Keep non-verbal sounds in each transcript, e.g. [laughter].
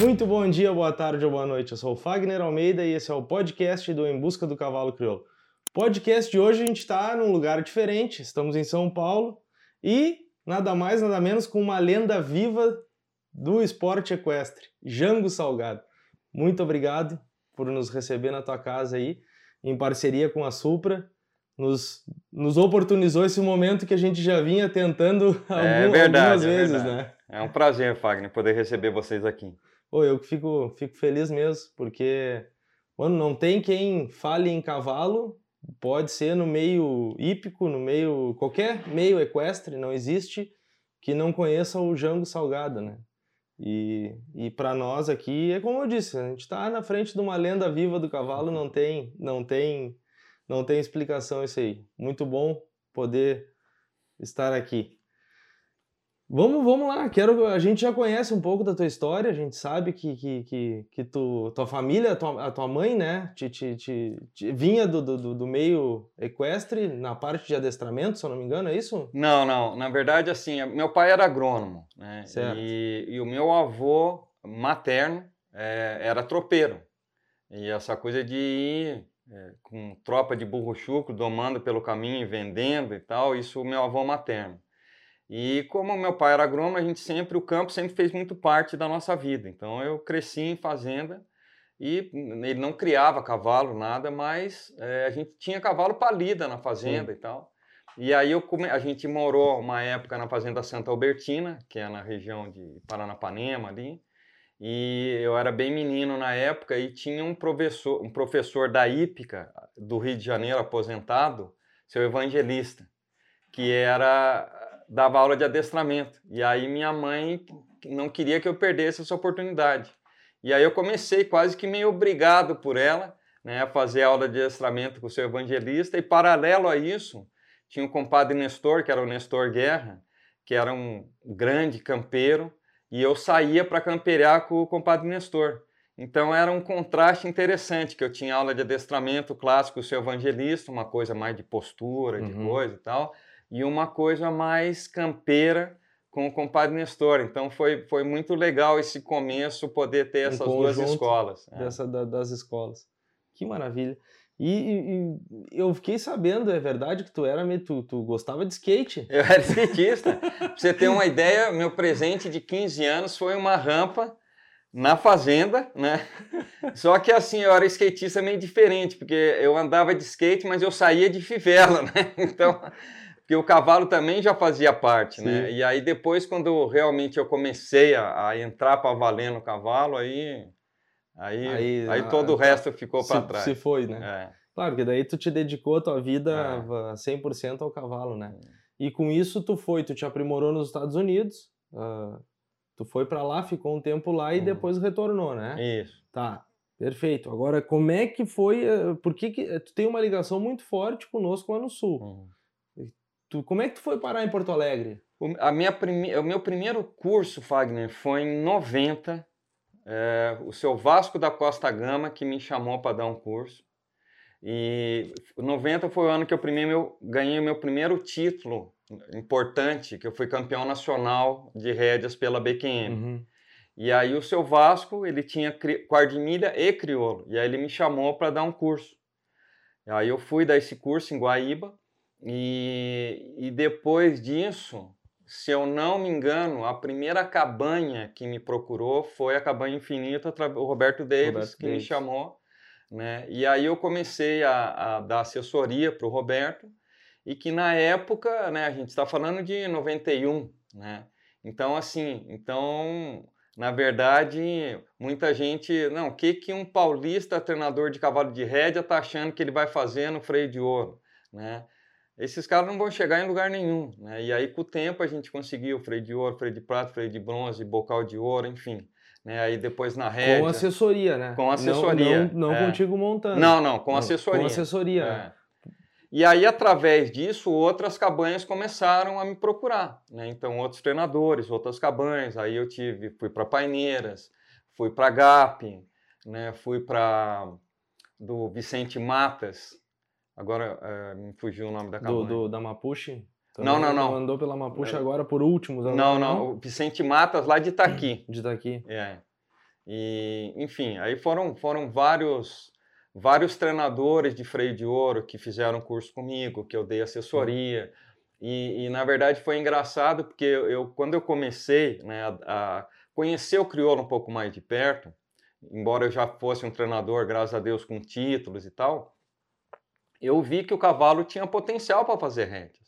Muito bom dia, boa tarde ou boa noite. Eu sou o Fagner Almeida e esse é o podcast do Em Busca do Cavalo Crioulo. Podcast de hoje a gente está num lugar diferente, estamos em São Paulo e nada mais, nada menos com uma lenda viva do esporte equestre, Jango Salgado. Muito obrigado por nos receber na tua casa aí, em parceria com a Supra. Nos, nos oportunizou esse momento que a gente já vinha tentando é algum, verdade, algumas é vezes, verdade. né? É um prazer, Fagner, poder receber vocês aqui. Pô, eu fico, fico feliz mesmo, porque, mano, não tem quem fale em cavalo, pode ser no meio hípico, no meio, qualquer meio equestre, não existe que não conheça o Jango Salgado, né? E, e para nós aqui, é como eu disse, a gente está na frente de uma lenda viva do cavalo, não tem, não tem, não tem explicação isso aí. Muito bom poder estar aqui. Vamos, vamos lá. Quero, a gente já conhece um pouco da tua história. A gente sabe que, que, que, que tu, tua família, a tua, a tua mãe, né, te, te, te, te- vinha do, do, do meio equestre na parte de adestramento, se eu não me engano, é isso? Não, não, na verdade, assim, meu pai era agrônomo, né? Certo. E, e o meu avô materno é, era tropeiro. E essa coisa de ir é, com tropa de burro chucro, domando pelo caminho e vendendo e tal, isso o meu avô materno. E como meu pai era agrônomo, a gente sempre, o campo sempre fez muito parte da nossa vida. Então eu cresci em fazenda e ele não criava cavalo, nada, mas é, a gente tinha cavalo palida na fazenda e tal. E aí eu come... a gente morou uma época na fazenda Santa Albertina, que é na região de Paranapanema ali. E eu era bem menino na época e tinha um professor, um professor da hípica do Rio de Janeiro aposentado, seu evangelista, que era dava aula de adestramento. E aí minha mãe não queria que eu perdesse essa oportunidade. E aí eu comecei quase que meio obrigado por ela, né, a fazer aula de adestramento com o seu evangelista e paralelo a isso, tinha o compadre Nestor, que era o Nestor Guerra, que era um grande campeiro, e eu saía para campear com o compadre Nestor. Então era um contraste interessante, que eu tinha aula de adestramento clássico o seu evangelista, uma coisa mais de postura, de Uhum. coisa e tal, e uma coisa mais campeira com o compadre Nestor. Então foi, foi muito legal esse começo, poder ter Um essas duas escolas. É. Dessa, da- das escolas. Que maravilha. E, e- eu fiquei sabendo, é verdade, que tu era meio, tu, tu gostava de skate. [laughs] Eu era skatista. pra você ter uma ideia, meu presente de 15 anos foi uma rampa na fazenda, né? Só que assim, eu era skatista meio diferente, porque eu andava de skate, mas eu saía de fivela, né? [laughs] Então, porque o cavalo também já fazia parte, né? Sim. E aí depois, quando realmente eu comecei a, a entrar para valer no cavalo, aí, aí, Aí, aí, a- todo o resto ficou para trás. se foi, né? É. Claro, que daí tu te dedicou a tua vida É. a 100% ao cavalo, né? E com isso tu foi, tu te aprimorou nos Estados Unidos, ah, tu foi pra lá, ficou um tempo lá e Uhum. depois retornou, né? Isso. Tá, perfeito. Agora, como é que foi, eh, por que que, tu tem uma ligação muito forte conosco lá no Sul. Uhum. Tu, como é que tu foi parar em Porto Alegre? O, a minha prime... o meu primeiro curso, Fagner, foi em 90. É, o seu Vasco da Costa Gama que me chamou para dar um curso. E 90 foi o ano que eu meu, ganhei o meu primeiro título importante, que eu fui campeão nacional de rédeas pela BQM. Uhum. E aí o seu Vasco, ele tinha quardimilha e crioulo. E aí ele me chamou para dar um curso. E aí eu fui dar esse curso em Guaíba. E, e depois disso, se eu não me engano, a primeira cabanha que me procurou foi a Cabanha Infinita, o Roberto Davis, Roberto que me Davis. chamou. Né? E aí eu comecei a, a dar assessoria para o Roberto. E que na época, né, a gente está falando de 91, né? Então, assim, então na verdade, muita gente, não, o que que um paulista treinador de cavalo de rédea tá achando que ele vai fazer no freio de ouro, né? Esses caras não vão chegar em lugar nenhum, né? E aí com o tempo a gente conseguiu freio de ouro, freio de prata, freio de bronze, bocal de ouro, enfim, né? Aí depois na rédea, Com assessoria, né? Com Não- assessoria, Não, não é. contigo montando. não, não, com Não, assessoria. Com assessoria. né? É. E aí, através disso, outras cabanhas começaram a me procurar. Né? Então, outros treinadores, outras cabanhas. Aí eu tive, fui para Paineiras, fui para GAP, né? fui para do Vicente Matas. Agora eh, me fugiu o nome da. Do, do- da Mapuche? Não, não, não. Andou pela Mapuche agora por últimos. Não, não, o Vicente Matas lá de Itaqui. [clears throat] De daqui. É. E, enfim, aí foram, foram vários vários treinadores de freio de ouro que fizeram curso comigo, que eu dei assessoria. E, e na verdade foi engraçado porque eu, eu quando eu comecei né, a, a, conhecer o crioulo um pouco mais de perto, embora eu já fosse um treinador, graças a Deus, com títulos e tal, eu vi que o cavalo tinha potencial para fazer rédeas.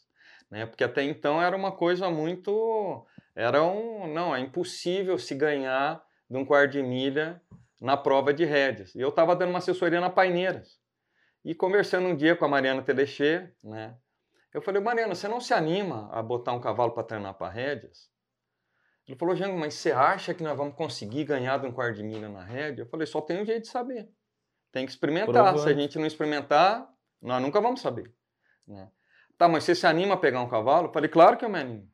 Né? Porque até então era uma coisa muito. Era um. Não, é impossível se ganhar de um quarto de milha na prova de rédeas. E eu estava dando uma assessoria na Paineiras. E conversando um dia com a Mariana Telechê, né? Eu falei, Mariana, você não se anima a botar um cavalo para treinar para rédeas? Ele falou, Jango, mas você acha que nós vamos conseguir ganhar de um quarto de milha na rédea? Eu falei, só tem um jeito de saber. Tem que experimentar. Se a gente não experimentar, nós nunca vamos saber. Né? Tá, mas você se anima a pegar um cavalo? Eu falei, claro que eu me animo.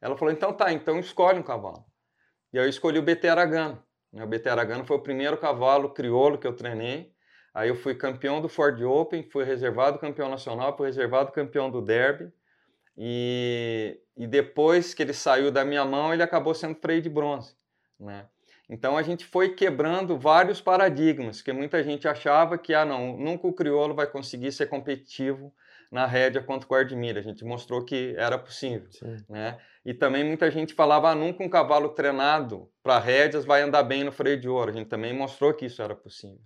Ela falou, então tá, então escolhe um cavalo. E aí eu escolhi o BT Aragano. Né, o BT Aragano foi o primeiro cavalo crioulo que eu treinei. Aí eu fui campeão do Ford Open, fui reservado campeão nacional, fui reservado campeão do Derby. E, e depois que ele saiu da minha mão, ele acabou sendo freio de bronze. Né? Então a gente foi quebrando vários paradigmas, que muita gente achava que ah, não, nunca o crioulo vai conseguir ser competitivo na rédea quanto o guarda-milha. A gente mostrou que era possível. Né? E também muita gente falava, ah, nunca um cavalo treinado para rédeas vai andar bem no freio de ouro. A gente também mostrou que isso era possível.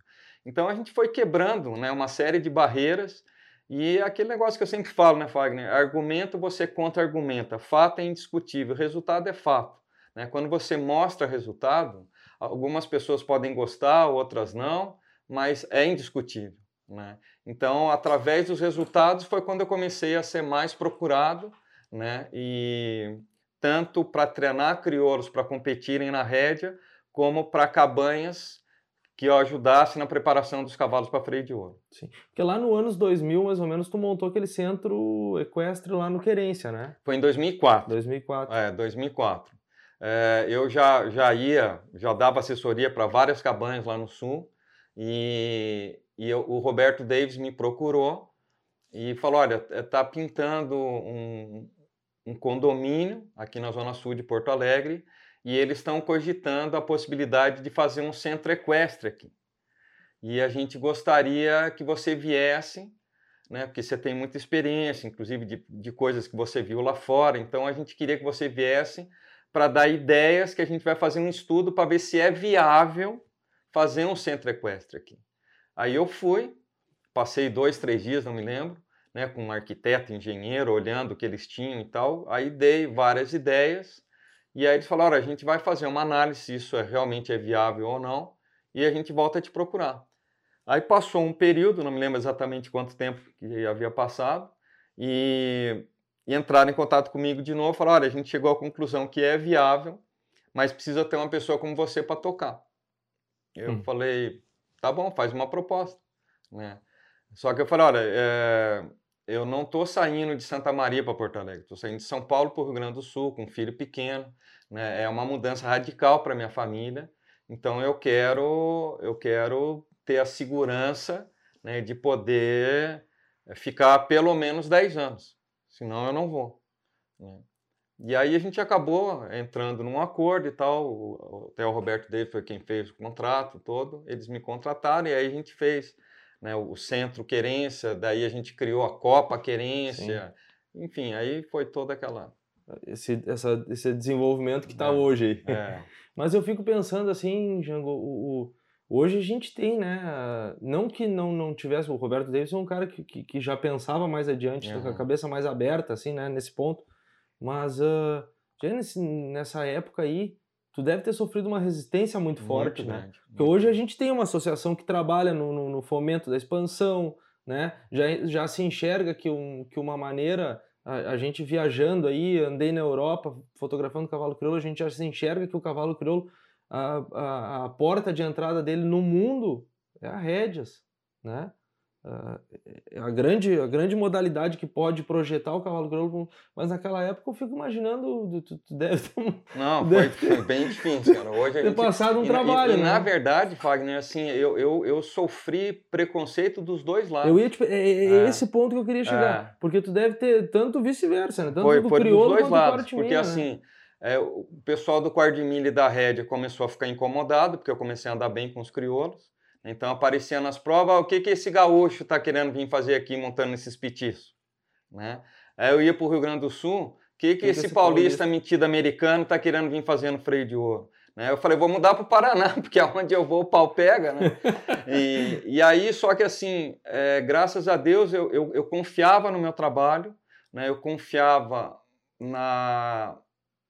Então a gente foi quebrando né, uma série de barreiras e aquele negócio que eu sempre falo, né, Fagner? Argumento você contra-argumenta, fato é indiscutível, resultado é fato. Né? Quando você mostra resultado, algumas pessoas podem gostar, outras não, mas é indiscutível. Né? Então, através dos resultados foi quando eu comecei a ser mais procurado, né? E tanto para treinar crioulos para competirem na rédea, como para cabanhas que eu ajudasse na preparação dos cavalos para freio de ouro. Sim. Porque lá no anos 2000, mais ou menos, tu montou aquele centro equestre lá no Querência, né? Foi em 2004. 2004. É, 2004. É, eu já, já ia, já dava assessoria para várias cabanhas lá no sul e e eu, o Roberto Davis me procurou e falou: olha, está pintando um, um condomínio aqui na Zona Sul de Porto Alegre e eles estão cogitando a possibilidade de fazer um centro equestre aqui. E a gente gostaria que você viesse, né, porque você tem muita experiência, inclusive de, de coisas que você viu lá fora, então a gente queria que você viesse para dar ideias que a gente vai fazer um estudo para ver se é viável fazer um centro equestre aqui. Aí eu fui, passei dois, três dias, não me lembro, né, com um arquiteto, engenheiro, olhando o que eles tinham e tal. Aí dei várias ideias e aí eles falaram: a gente vai fazer uma análise se isso é, realmente é viável ou não e a gente volta a te procurar. Aí passou um período, não me lembro exatamente quanto tempo que havia passado, e, e entraram em contato comigo de novo, falaram, olha, a gente chegou à conclusão que é viável, mas precisa ter uma pessoa como você para tocar. Eu hum. falei, tá bom, faz uma proposta. Né? Só que eu falei, olha, é, eu não estou saindo de Santa Maria para Porto Alegre, estou saindo de São Paulo para o Rio Grande do Sul, com um filho pequeno, né? é uma mudança radical para minha família, então eu quero, eu quero ter a segurança né, de poder ficar pelo menos 10 anos, senão eu não vou. Né? E aí a gente acabou entrando num acordo e tal. Até o Roberto David foi quem fez o contrato todo. Eles me contrataram e aí a gente fez né, o Centro Querência. Daí a gente criou a Copa Querência. Sim. Enfim, aí foi toda aquela esse, essa, esse desenvolvimento que está é, hoje aí. É. [laughs] Mas eu fico pensando assim, Django, o, o, hoje a gente tem, né? Não que não, não tivesse, o Roberto Davis é um cara que, que, que já pensava mais adiante, uhum. com a cabeça mais aberta, assim, né? Nesse ponto. Mas uh, nesse, nessa época aí, tu deve ter sofrido uma resistência muito, muito forte, né? grande, né? Porque hoje a gente tem uma associação que trabalha no, no, no, fomento da expansão, né? Já, já se enxerga que, um, que uma maneira, a, a, gente viajando aí, andei na Europa fotografando o cavalo crioulo, a gente já se enxerga que o cavalo crioulo, a, a, a porta de entrada dele no mundo é a rédeas, né? Uh, a, grande, a grande modalidade que pode projetar o cavalo crioulo, mas naquela época eu fico imaginando, tu, tu deve ter, [laughs] Não, [laughs] deve foi, foi, bem difícil, cara. Hoje a ter gente, passado um e, trabalho, e, né? na verdade, Fagner, assim, eu, eu, eu sofri preconceito dos dois lados. Eu ia é, é, é, esse ponto que eu queria chegar, é. porque tu deve ter tanto vice-versa, né? Tanto foi, do foi crioulo dos dois lados, porque né? assim, é, o pessoal do quarto de milha e da rédea começou a ficar incomodado, porque eu comecei a andar bem com os crioulos. Então aparecia nas provas, o que, que esse gaúcho está querendo vir fazer aqui montando esses petiços? Né? Aí eu ia para o Rio Grande do Sul, o que, que, que, esse, esse paulista, paulista metido americano está querendo vir fazendo freio de ouro? Né? Eu falei, vou mudar para o Paraná, [laughs] porque aonde eu vou o pau pega. Né? e, e aí, só que assim, é, graças a Deus, eu, eu, eu, confiava no meu trabalho, né? eu confiava na,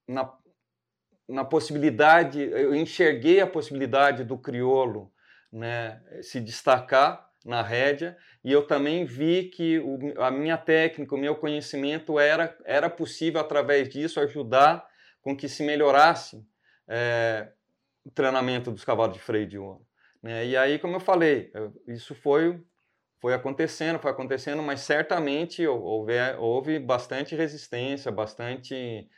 na, na possibilidade, eu enxerguei a possibilidade do criolo né, se destacar na rédea e eu também vi que o, a minha técnica, o meu conhecimento era, era possível através disso ajudar com que se melhorasse é, o treinamento dos cavalos de freio de ouro. Né? E aí, como eu falei, isso foi foi acontecendo, foi acontecendo, mas certamente houve, houve bastante resistência, bastante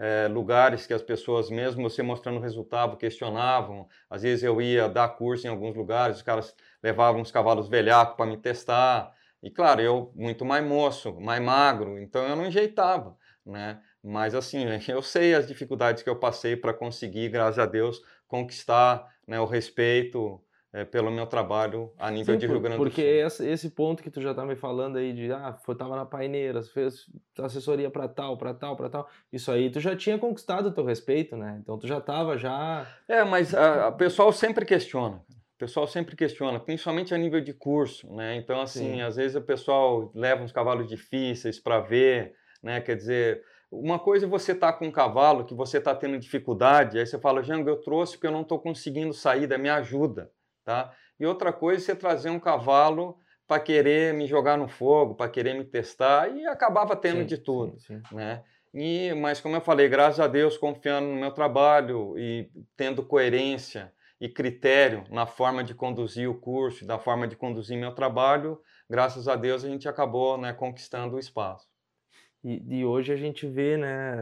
é, lugares que as pessoas, mesmo você mostrando resultado, questionavam. Às vezes eu ia dar curso em alguns lugares, os caras levavam uns cavalos velhacos para me testar. E claro, eu muito mais moço, mais magro, então eu não enjeitava, né? Mas assim, [laughs] eu sei as dificuldades que eu passei para conseguir, graças a Deus, conquistar né, o respeito é, pelo meu trabalho a nível Sim, de Rio Grande do Sul. Porque esse, esse ponto que tu já tá me falando aí de, ah, foi, tava na Paineiras, fez assessoria para tal, para tal, para tal, isso aí tu já tinha conquistado o teu respeito, né? Então tu já tava já... É, mas o pessoal sempre questiona, o pessoal sempre questiona, principalmente a nível de curso, né? Então, assim, Sim. às vezes o pessoal leva uns cavalos difíceis para ver, né? Quer dizer, uma coisa é você estar tá com um cavalo que você está tendo dificuldade, aí você fala, Jango, eu trouxe porque eu não estou conseguindo sair, da minha ajuda. Tá? E outra coisa você trazer um cavalo para querer me jogar no fogo, para querer me testar, e acabava tendo sim, de tudo. Sim, sim. Né? E, mas, como eu falei, graças a Deus, confiando no meu trabalho e tendo coerência e critério na forma de conduzir o curso, na forma de conduzir meu trabalho, graças a Deus a gente acabou né, conquistando o espaço. E, e hoje a gente vê, né,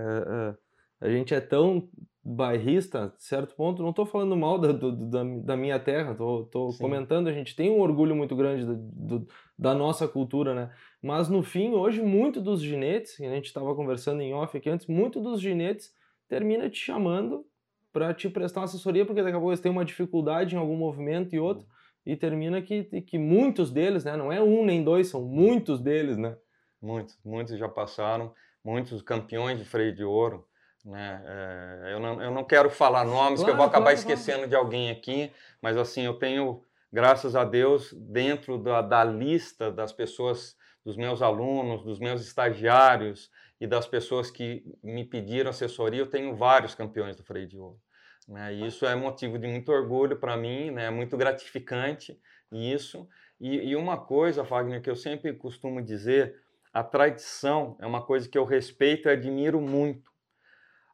a, a gente é tão bairrista, certo ponto, não estou falando mal da, do, da, da, minha terra, estou comentando, a gente tem um orgulho muito grande do, do, da nossa cultura, né? Mas no fim, hoje, muito dos ginetes, a gente estava conversando em off aqui antes, muito dos ginetes termina te chamando para te prestar assessoria, porque daqui a pouco eles têm uma dificuldade em algum movimento e outro, e termina que, que muitos deles, né? Não é um nem dois, são muitos deles, né? Muitos, muitos já passaram, muitos campeões de freio de ouro, né? É, eu, não, eu não quero falar nomes, claro, que eu vou acabar claro, esquecendo claro. de alguém aqui, mas assim, eu tenho, graças a Deus, dentro da, da lista das pessoas, dos meus alunos, dos meus estagiários e das pessoas que me pediram assessoria, eu tenho vários campeões do freio de ouro. Né? E isso é motivo de muito orgulho para mim, né? é muito gratificante isso. E, e uma coisa, Wagner, que eu sempre costumo dizer, a tradição é uma coisa que eu respeito e admiro muito.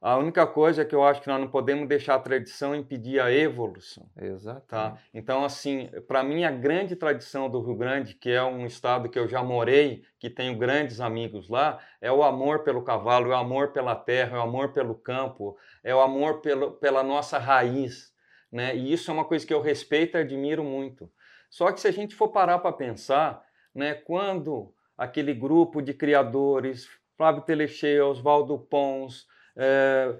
A única coisa é que eu acho que nós não podemos deixar a tradição impedir a evolução. Exato. Tá? Então, assim, para mim, a grande tradição do Rio Grande, que é um estado que eu já morei, que tenho grandes amigos lá, é o amor pelo cavalo, é o amor pela terra, é o amor pelo campo, é o amor pelo, pela nossa raiz. Né? E isso é uma coisa que eu respeito e admiro muito. Só que se a gente for parar para pensar, né, quando aquele grupo de criadores, Flávio Telechea, Oswaldo Pons, é,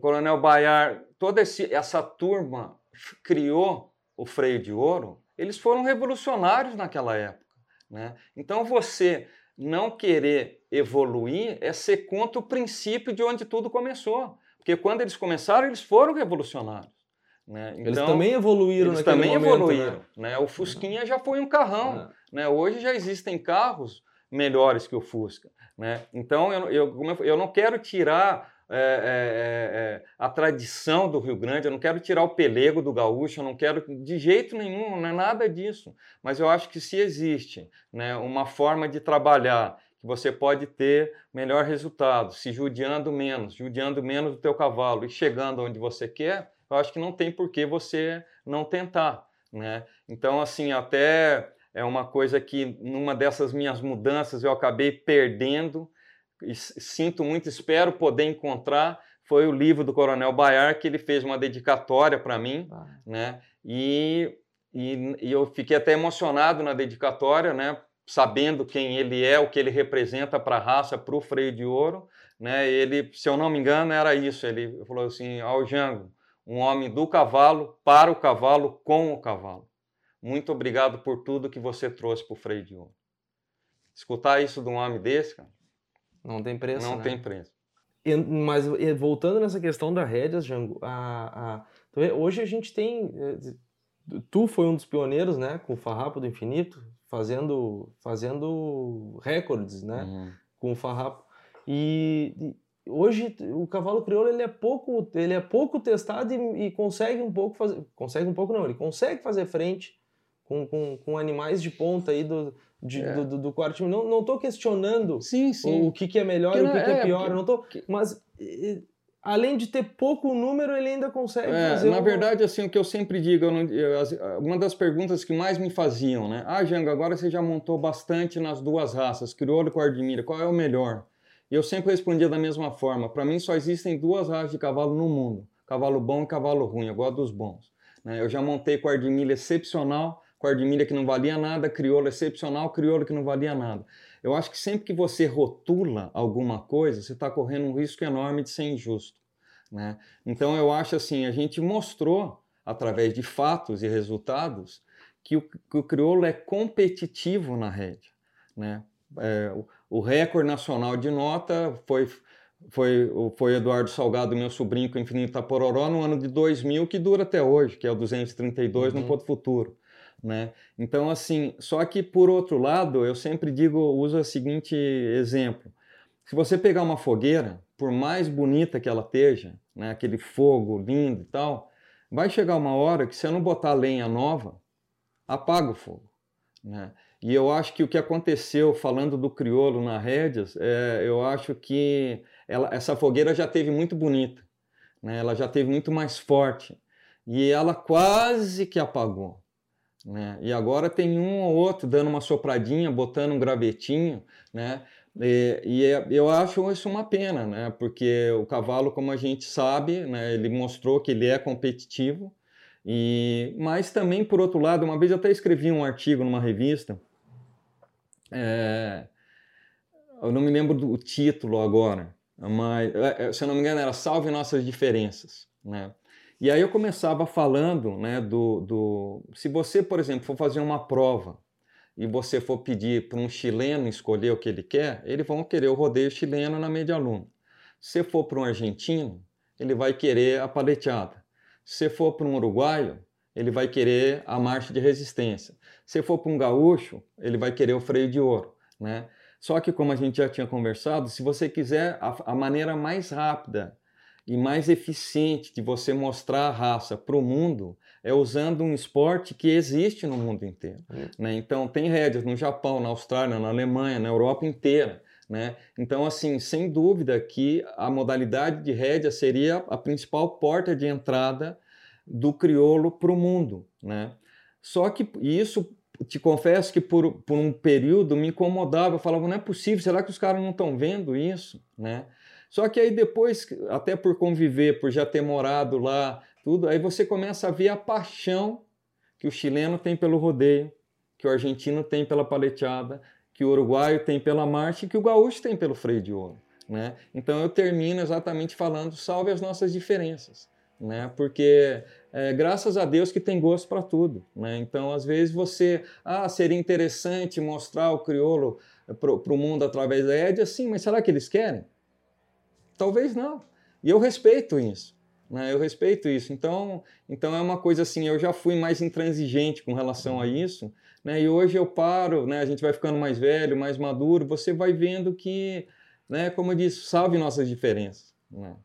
Coronel Baiar, toda esse, essa turma criou o freio de ouro, eles foram revolucionários naquela época. Né? Então você não querer evoluir é ser contra o princípio de onde tudo começou. Porque quando eles começaram, eles foram revolucionários. Né? Então, eles também evoluíram eles também momento, evoluíram. Né? né? O Fusquinha já foi um carrão. É. Né? Hoje já existem carros melhores que o Fusca. Né? Então eu, eu, eu não quero tirar é, é, é, é, a tradição do Rio Grande, eu não quero tirar o pelego do gaúcho, eu não quero de jeito nenhum, não é nada disso. Mas eu acho que se existe né, uma forma de trabalhar que você pode ter melhor resultado, se judiando menos, judiando menos do teu cavalo e chegando onde você quer, eu acho que não tem por que você não tentar. Né? Então, assim, até é uma coisa que numa dessas minhas mudanças eu acabei perdendo, sinto muito, espero poder encontrar, foi o livro do Coronel Baiar, que ele fez uma dedicatória para mim, ah. né? E, e, e, eu fiquei até emocionado na dedicatória, né? sabendo quem ele é, o que ele representa para a raça, para o freio de ouro, né? Ele, se eu não me engano, era isso. Ele falou assim: ao Jango, um homem do cavalo, para o cavalo, com o cavalo. Muito obrigado por tudo que você trouxe para o freio de ouro. Escutar isso de um homem desse, cara, não tem preço. Não né? tem preço. E, mas e, voltando nessa questão da rédeas, Jango, a, a, hoje a gente tem. Eh, tu foi um dos pioneiros, né, com o Farrapo do Infinito, fazendo, fazendo recordes, né, uhum. com o Farrapo. E, e, hoje o cavalo crioulo ele é pouco, ele é pouco testado e, e, consegue um pouco fazer, consegue um pouco não, ele consegue fazer frente com, com, com animais de ponta aí do, de, é. do, do, do quarto time. Não, não tô questionando sim, sim. O, o que, que é melhor e o que, que é, é pior, porque... não tô, mas além de ter pouco número, ele ainda consegue é, fazer. Na uma... verdade, assim, o que eu sempre digo, eu não, eu, uma das perguntas que mais me faziam, né? Ah, Jango, agora você já montou bastante nas duas raças, crioulo e cordimira, qual é o melhor? E eu sempre respondia da mesma forma. Para mim, só existem duas raças de cavalo no mundo: cavalo bom e cavalo ruim. Eu gosto dos bons. Né? Eu já montei cordimilha excepcional, cordimilha que não valia nada, crioulo excepcional, crioulo que não valia nada. Eu acho que sempre que você rotula alguma coisa, você está correndo um risco enorme de ser injusto. Né? Então eu acho assim, a gente mostrou através de fatos e resultados que o, que o crioulo é competitivo na rede. Né? É, o, o recorde nacional de nota foi foi, foi Eduardo Salgado, meu sobrinho, com o Infinito Tapororó, no ano de 2000, que dura até hoje, que é o 232 uhum. no Ponto Futuro. Né? Então, assim, só que por outro lado, eu sempre digo, uso o seguinte exemplo. Se você pegar uma fogueira, por mais bonita que ela esteja, né, aquele fogo lindo e tal, vai chegar uma hora que se eu não botar lenha nova, apaga o fogo. Né? E eu acho que o que aconteceu, falando do crioulo na rédeas, é, eu acho que ela, essa fogueira já teve muito bonita, né? ela já teve muito mais forte, e ela quase que apagou. Né? E agora tem um ou outro dando uma sopradinha, botando um gravetinho, né? E, e é, eu acho isso uma pena, né? Porque o cavalo, como a gente sabe, né? Ele mostrou que ele é competitivo. E mas também por outro lado, uma vez eu até escrevi um artigo numa revista. É, eu não me lembro do título agora, mas é, é, se eu não me engano era Salve Nossas Diferenças, né? E aí eu começava falando né, do, do. Se você, por exemplo, for fazer uma prova e você for pedir para um chileno escolher o que ele quer, eles vão querer o rodeio chileno na média luna. Se for para um argentino, ele vai querer a paleteada. Se for para um uruguaio, ele vai querer a marcha de resistência. Se for para um gaúcho, ele vai querer o freio de ouro, né? Só que como a gente já tinha conversado, se você quiser a, a maneira mais rápida e mais eficiente de você mostrar a raça para o mundo é usando um esporte que existe no mundo inteiro. Uhum. Né? Então, tem rédeas no Japão, na Austrália, na Alemanha, na Europa inteira. Né? Então, assim, sem dúvida que a modalidade de rédea seria a principal porta de entrada do crioulo para o mundo. Né? Só que isso, te confesso que por, por um período me incomodava, eu falava, não é possível, será que os caras não estão vendo isso? Né? Só que aí depois, até por conviver, por já ter morado lá, tudo, aí você começa a ver a paixão que o chileno tem pelo rodeio, que o argentino tem pela paleteada, que o uruguaio tem pela marcha e que o gaúcho tem pelo freio de ouro. Né? Então eu termino exatamente falando salve as nossas diferenças, né? Porque é, graças a Deus que tem gosto para tudo, né? Então às vezes você, ah, seria interessante mostrar o crioulo para o mundo através da Édia, sim, mas será que eles querem? Talvez não. E eu respeito isso. Né? Eu respeito isso. Então, então é uma coisa assim, eu já fui mais intransigente com relação a isso, né? E hoje eu paro, né? A gente vai ficando mais velho, mais maduro, você vai vendo que, né, como eu disse, salve nossas diferenças, né?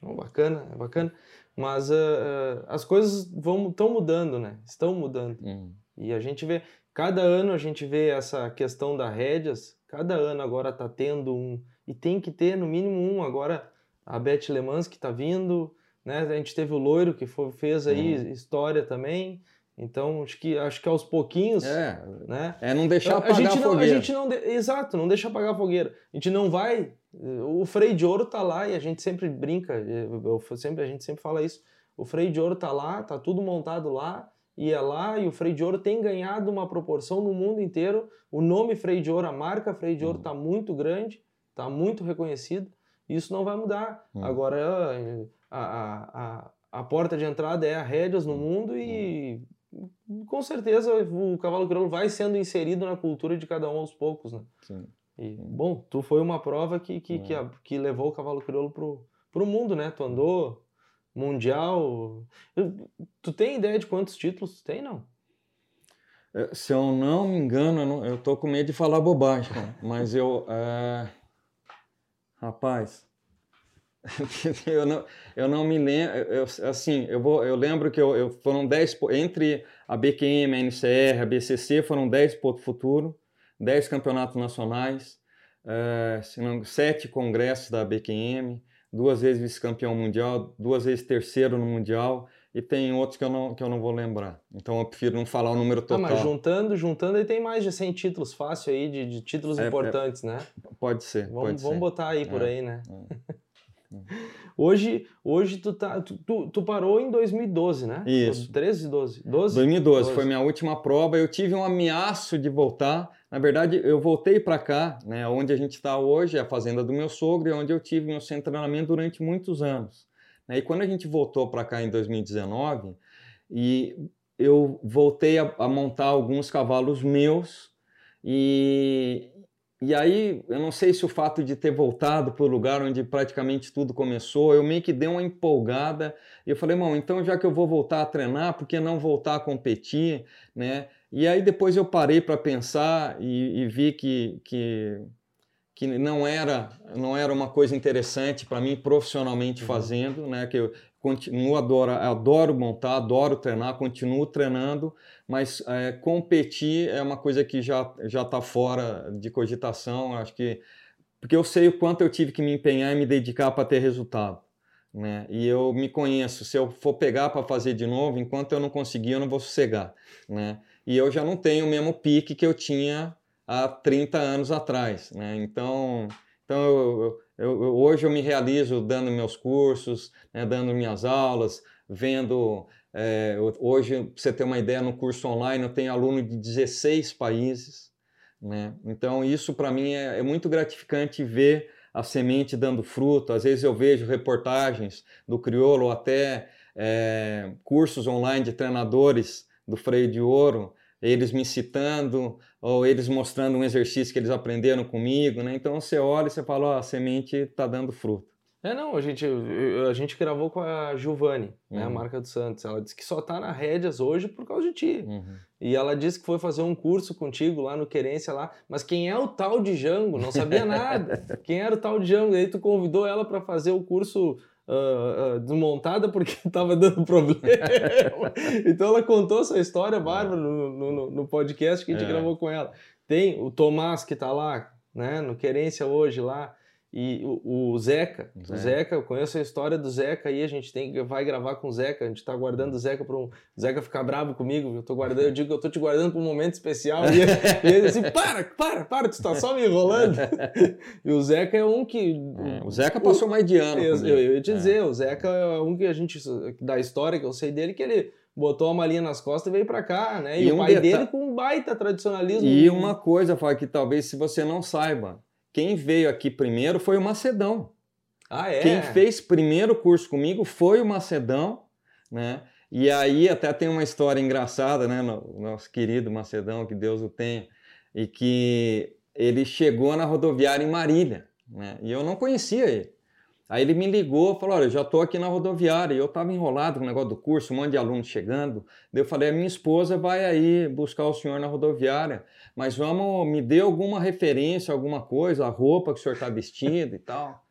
Oh, bacana, é bacana. Mas uh, uh, as coisas vão estão mudando, né? Estão mudando. Uhum. E a gente vê, cada ano a gente vê essa questão das rédeas, cada ano agora está tendo um, e tem que ter no mínimo um. Agora a Beth Lemans que está vindo, né? A gente teve o Loiro que foi, fez aí uhum. história também. Então acho que acho que aos pouquins, é, né? É não deixar apagar a, gente a fogueira. a gente não, exato, não deixa apagar a fogueira. A gente não vai, o freio de ouro tá lá e a gente sempre brinca, eu sempre a gente sempre fala isso. O freio de ouro tá lá, tá tudo montado lá ia lá e o freio de ouro tem ganhado uma proporção no mundo inteiro. O nome freio de ouro, a marca freio de ouro está uhum. muito grande, está muito reconhecido. Isso não vai mudar. Uhum. Agora, a, a, a, a, porta de entrada é a rédeas no uhum. mundo e com certeza o cavalo crioulo vai sendo inserido na cultura de cada um aos poucos, né? Sim. E, bom, tu foi uma prova que, que, que, a, que, levou o cavalo crioulo pro, pro mundo, né? Tu andou mundial. Tu tem ideia de quantos títulos tu tem, não? É, se eu não me engano, eu, tô com medo de falar bobagem, [laughs] mas eu. É... Rapaz, [laughs] eu, não, eu não me lembro. Eu, assim, eu, vou, eu lembro que eu, eu foram 10. Entre a BQM, a NCR, a BCC, foram 10 ponto futuro, 10 campeonatos nacionais, é, não, 7 congressos da BQM, duas vezes vice-campeão mundial, duas vezes terceiro no mundial e tem outros que eu não, que eu não vou lembrar. Então eu prefiro não falar o número total. Ah, mas juntando, juntando, aí tem mais de 100 títulos fácil aí, de, de títulos é, é importantes, é, né? Pode ser, vamos, pode vamos ser. botar aí por é, aí, né? É. [laughs] Hoje, hoje tu, tá, tu, tu, tu, parou em 2012, né? Isso. 13, 12? 12? 2012 12. foi minha última prova. Eu tive um ameaço de voltar. Na verdade, eu voltei para cá, né, onde a gente está hoje, a fazenda do meu sogro, e onde eu tive meu centro de treinamento durante muitos anos. Né. E quando a gente voltou para cá em 2019, e eu voltei a, a montar alguns cavalos meus e, e aí, eu não sei se o fato de ter voltado para o lugar onde praticamente tudo começou, eu meio que dei uma empolgada. E eu falei, bom, então já que eu vou voltar a treinar, por que não voltar a competir, né? E aí depois eu parei para pensar e, e, vi que, que, que não era não era uma coisa interessante para mim profissionalmente uhum. fazendo, né? Que eu, continuo adoro, adoro montar, adoro treinar, continuo treinando, mas é, competir é uma coisa que já já está fora de cogitação. Acho que porque eu sei o quanto eu tive que me empenhar e me dedicar para ter resultado. Né? E eu me conheço, se eu for pegar para fazer de novo, enquanto eu não conseguir, eu não vou sossegar. Né? E eu já não tenho o mesmo pique que eu tinha há 30 anos atrás. Né? Então, então eu, eu, eu, hoje eu me realizo dando meus cursos, né, dando minhas aulas, vendo. É, hoje, para você ter uma ideia, no curso online eu tenho aluno de 16 países. Né? Então, isso para mim é, é muito gratificante ver a semente dando fruto. Às vezes eu vejo reportagens do crioulo, ou até é, cursos online de treinadores do freio de ouro, eles me citando ou eles mostrando um exercício que eles aprenderam comigo, né? Então você olha e você fala, ó, a semente está dando fruto. É, não, a gente, a gente gravou com a Giovanni, uhum. né, a uhum. marca do Santos. Ela disse que só tá na rédeas hoje por causa de ti. Uhum. E ela disse que foi fazer um curso contigo lá no Querência lá. Mas quem é o tal de Jango? Não sabia nada. [laughs] quem era o tal de Jango? Aí tu convidou ela para fazer o curso uh, uh, desmontada porque [laughs] estava dando problema. [laughs] então ela contou essa história bárbara no, no, no podcast que a gente é. gravou com ela. Tem o Tomás que está lá, né, no Querência hoje lá. E o, o Zeca, Zeca, o Zeca, eu conheço a história do Zeca aí, a gente tem vai gravar com o Zeca, a gente tá guardando o Zeca para um o Zeca ficar bravo comigo, eu tô guardando, eu digo que eu tô te guardando para um momento especial. E, e ele assim, para, para, para, tu tá só me enrolando. [laughs] e o Zeca é um que é, o Zeca passou o, mais de ano. Eu, eu, eu ia te é. dizer, o Zeca é um que a gente da história que eu sei dele que ele botou a malinha nas costas e veio para cá, né? E, e um o pai dele com um baita tradicionalismo. E uma coisa, Fábio, que talvez se você não saiba, quem veio aqui primeiro foi o Macedão. Ah, é? Quem fez primeiro curso comigo foi o Macedão, né? E aí até tem uma história engraçada, né? Nosso querido Macedão, que Deus o tenha, e que ele chegou na rodoviária em Marília, né? E eu não conhecia ele. Aí ele me ligou, falou: Olha, eu já estou aqui na rodoviária. E eu estava enrolado com o negócio do curso, um monte de alunos chegando. Daí eu falei: A minha esposa vai aí buscar o senhor na rodoviária, mas vamos, me dê alguma referência, alguma coisa, a roupa que o senhor está vestido e tal.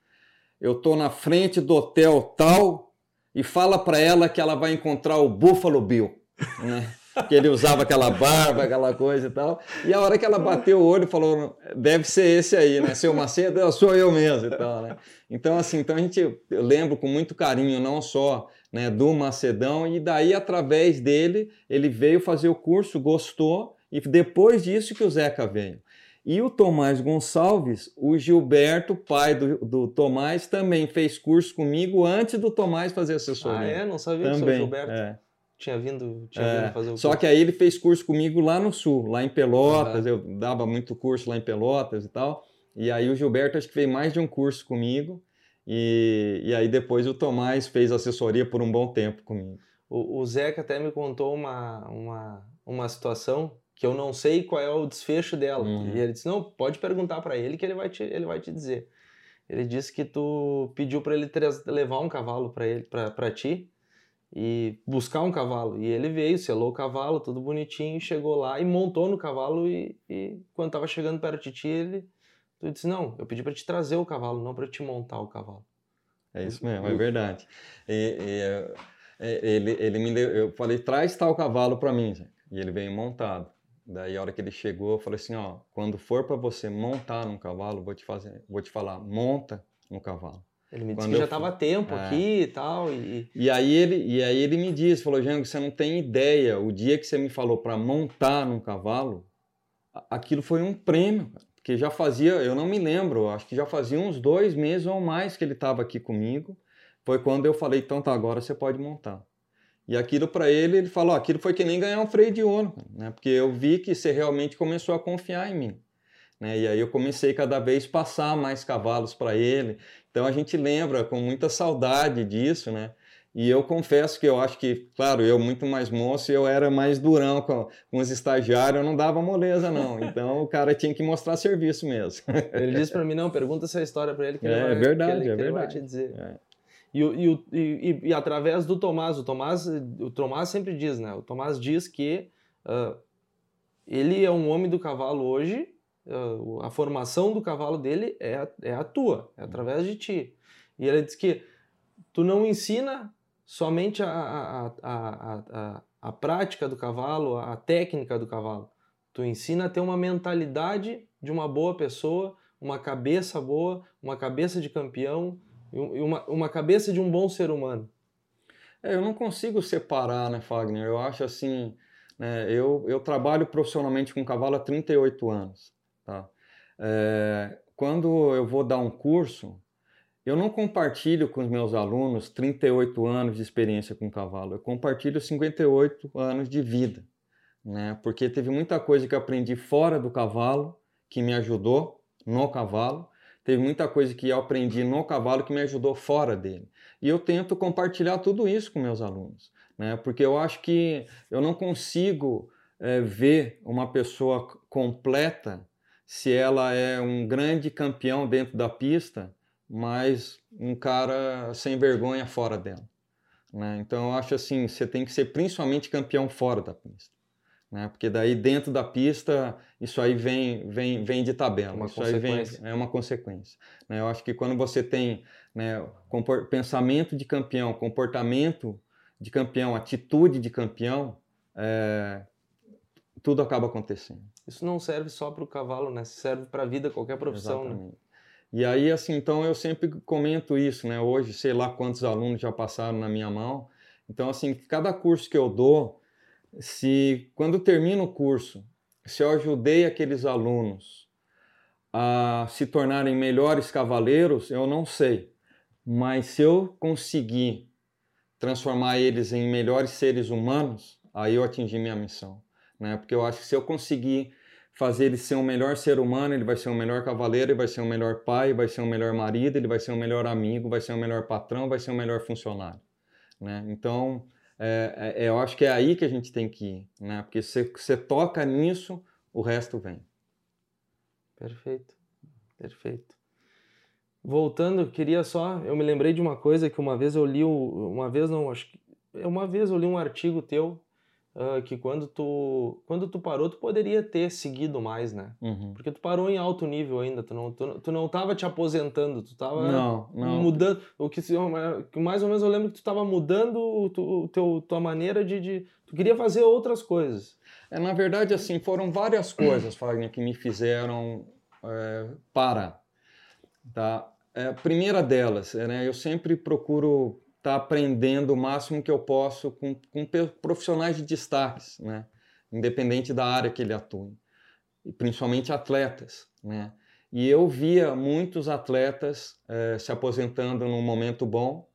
Eu estou na frente do hotel tal e fala para ela que ela vai encontrar o Buffalo Bill, né? Que ele usava aquela barba, aquela coisa e tal. E a hora que ela bateu o olho, falou: deve ser esse aí, né? Seu Macedo, sou eu mesmo e tal, né? Então, assim, então a gente eu lembro com muito carinho, não só né, do Macedão, e daí, através dele, ele veio fazer o curso, gostou, e depois disso que o Zeca veio. E o Tomás Gonçalves, o Gilberto, pai do, do Tomás, também fez curso comigo antes do Tomás fazer assessoria. Ah, é? Não sabia também, que o Gilberto. É. tinha vindo, tinha é, vindo fazer o curso. Só que aí ele fez curso comigo lá no sul, lá em Pelotas, eu dava muito curso lá em Pelotas e tal. E aí o Gilberto acho que fez mais de um curso comigo. E, e aí depois o Tomás fez assessoria por um bom tempo comigo. O, o Zeca até me contou uma, uma, uma situação que eu não sei qual é o desfecho dela. Uhum. E ele disse: Não, pode perguntar para ele que ele vai te, ele vai te dizer. Ele disse que tu pediu para ele levar um cavalo para ele, para ti e buscar um cavalo. E ele veio, selou o cavalo, tudo bonitinho, chegou lá e montou no cavalo. E, e quando estava chegando perto de ti, ele tu disse: Não, eu pedi para te trazer o cavalo, não para te montar o cavalo. É isso mesmo, é verdade. E, e, é, ele, ele me deu, eu falei: traz tal cavalo para mim, e ele veio montado. Daí a hora que ele chegou, eu falei assim, ó, quando for para você montar num cavalo, vou te fazer, vou te falar, monta no cavalo. Ele me disse Quando que já estava tempo é. aqui e tal. E... e aí ele e aí ele me disse, falou, Jango, você não tem ideia, o dia que você me falou para montar num cavalo, aquilo foi um prêmio, porque já fazia, eu não me lembro, acho que já fazia uns dois meses ou mais que ele estava aqui comigo. Foi quando eu falei, então tá, agora você pode montar. E aquilo para ele, ele falou, aquilo foi que nem ganhar um freio de ouro, né? Porque eu vi que você realmente começou a confiar em mim. Né? E aí eu comecei cada vez passar mais cavalos para ele. Então a gente lembra com muita saudade disso, né? E eu confesso que eu acho que, claro, eu muito mais moço, eu era mais durão com, com os estagiários, eu não dava moleza não. [laughs] Então o cara tinha que mostrar serviço mesmo. Ele disse para mim, não, pergunta essa história para ele que é, ele vai, verdade, que ele, é que verdade. ele vai te dizer. É. E, e, e, e, através do Tomás, o Tomás, o Tomás sempre diz, né? O Tomás diz que uh, ele é um homem do cavalo hoje, a formação do cavalo dele é, é a tua, é através de ti. E ele diz que tu não ensina somente a, a, a, a, a prática do cavalo, a técnica do cavalo. Tu ensina a ter uma mentalidade de uma boa pessoa, uma cabeça boa, uma cabeça de campeão, e uma, uma cabeça de um bom ser humano. É, eu não consigo separar, né, Fagner? Eu acho assim, né, eu, eu trabalho profissionalmente com cavalo há 38 anos, tá? É, quando eu vou dar um curso, eu não compartilho com os meus alunos 38 anos de experiência com cavalo, eu compartilho 58 anos de vida, né? Porque teve muita coisa que eu aprendi fora do cavalo que me ajudou no cavalo Teve muita coisa que eu aprendi no cavalo que me ajudou fora dele. E eu tento compartilhar tudo isso com meus alunos, né? porque eu acho que eu não consigo é, ver uma pessoa completa se ela é um grande campeão dentro da pista, mas um cara sem vergonha fora dela. Né? Então eu acho assim, você tem que ser principalmente campeão fora da pista né? Porque daí dentro da pista isso aí vem vem vem de tabela, uma isso aí vem é uma consequência. Né? Eu acho que quando você tem né, pensamento de campeão, comportamento de campeão, atitude de campeão, é, tudo acaba acontecendo. Isso não serve só para o cavalo, né? Serve para a vida, qualquer profissão. Né? E aí, assim, então eu sempre comento isso, né? Hoje, sei lá quantos alunos já passaram na minha mão. Então, assim, cada curso que eu dou, se quando termina o curso, se eu ajudei aqueles alunos a se tornarem melhores cavaleiros, eu não sei. Mas se eu conseguir transformar eles em melhores seres humanos, aí eu atingi minha missão. Né? Porque eu acho que se eu conseguir fazer ele ser um melhor ser humano, ele vai ser um melhor cavaleiro, ele vai ser um melhor pai, vai ser um melhor marido, ele vai ser um melhor amigo, vai ser um melhor patrão, vai ser um melhor funcionário. Né? Então, é, é, eu acho que é aí que a gente tem que ir, né? Porque se você toca nisso, o resto vem. Perfeito, perfeito. Voltando, queria só, eu me lembrei de uma coisa que uma vez eu li, uma vez não, acho que uma vez eu li um artigo teu uh, que quando tu, quando tu parou, tu poderia ter seguido mais, né? Uhum. Porque tu parou em alto nível ainda, tu não, tu, tu não tava te aposentando, tu tava não, não. mudando. O que, mais ou menos eu lembro que tu tava mudando o, tu, teu, tua maneira de, de. Tu queria fazer outras coisas. É, na verdade, assim, foram várias coisas, Fagner, que me fizeram é, parar. Tá? É, primeira delas, né, eu sempre procuro estar tá aprendendo o máximo que eu posso com, com profissionais de destaques, né? independente da área que ele atue, e principalmente atletas. Né? E eu via muitos atletas eh, se aposentando num momento bom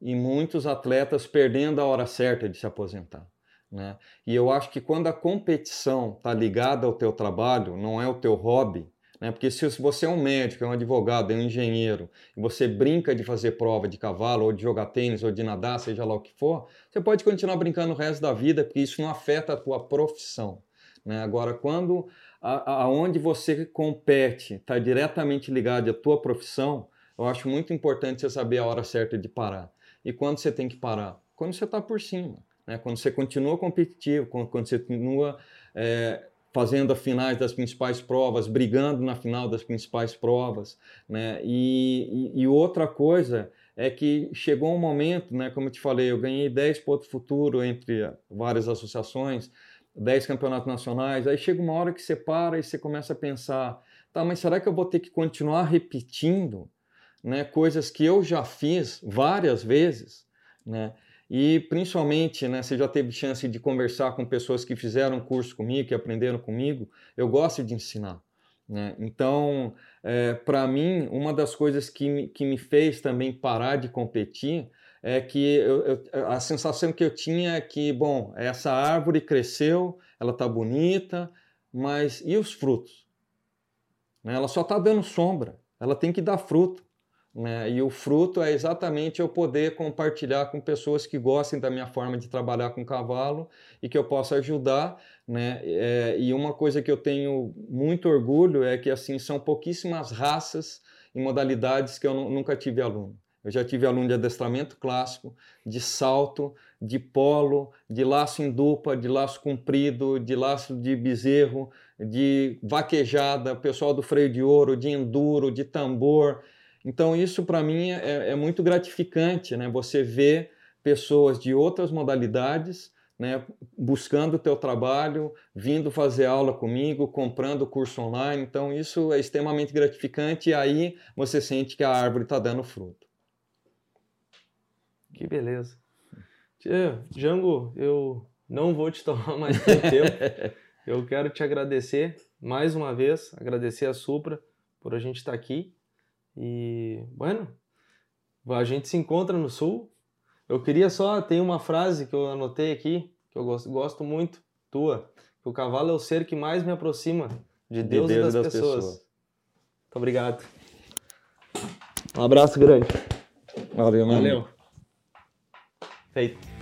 e muitos atletas perdendo a hora certa de se aposentar. Né? E eu acho que quando a competição está ligada ao teu trabalho, não é o teu hobby, né? porque se você é um médico, é um advogado, é um engenheiro, e você brinca de fazer prova de cavalo, ou de jogar tênis, ou de nadar, seja lá o que for, você pode continuar brincando o resto da vida, porque isso não afeta a tua profissão. Né? Agora, quando aonde você compete está diretamente ligado à tua profissão, eu acho muito importante você saber a hora certa de parar. E quando você tem que parar? Quando você está por cima. Né? Quando você continua competitivo, quando, quando você continua é, fazendo as finais das principais provas, brigando na final das principais provas. Né? E, e, e outra coisa é que chegou um momento, né, como eu te falei, eu ganhei 10 pontos futuro entre várias associações, 10 campeonatos nacionais, aí chega uma hora que você para e você começa a pensar, tá, mas será que eu vou ter que continuar repetindo né, coisas que eu já fiz várias vezes, né? E principalmente, né, você já teve chance de conversar com pessoas que fizeram curso comigo, que aprenderam comigo. Eu gosto de ensinar. Né? Então, é, para mim, uma das coisas que me, que me fez também parar de competir é que eu, eu, a sensação que eu tinha é que, bom, essa árvore cresceu, ela está bonita, mas e os frutos? Né? Ela só está dando sombra, ela tem que dar fruto. Né? E o fruto é exatamente eu poder compartilhar com pessoas que gostem da minha forma de trabalhar com cavalo e que eu possa ajudar. Né? É, e uma coisa que eu tenho muito orgulho é que assim são pouquíssimas raças e modalidades que eu nunca tive aluno. Eu já tive aluno de adestramento clássico, de salto, de polo, de laço em dupla, de laço comprido, de laço de bezerro, de vaquejada, pessoal do freio de ouro, de enduro, de tambor. Então, isso para mim é, é, muito gratificante, né? Você vê pessoas de outras modalidades né, buscando o teu trabalho, vindo fazer aula comigo, comprando curso online. Então, isso é extremamente gratificante e aí você sente que a árvore está dando fruto. Que beleza. Tia, Jango, eu não vou te [laughs] tomar mais tempo. eu quero te agradecer mais uma vez, agradecer a Supra por a gente estar aqui e, bueno, a gente se encontra no Sul. Eu queria só, tem uma frase que eu anotei aqui, que eu gosto, gosto muito, tua, que o cavalo é o ser que mais me aproxima de Deus, de Deus e das, das pessoas. pessoas. Muito obrigado. Um abraço grande. Valeu, Valeu. Feito.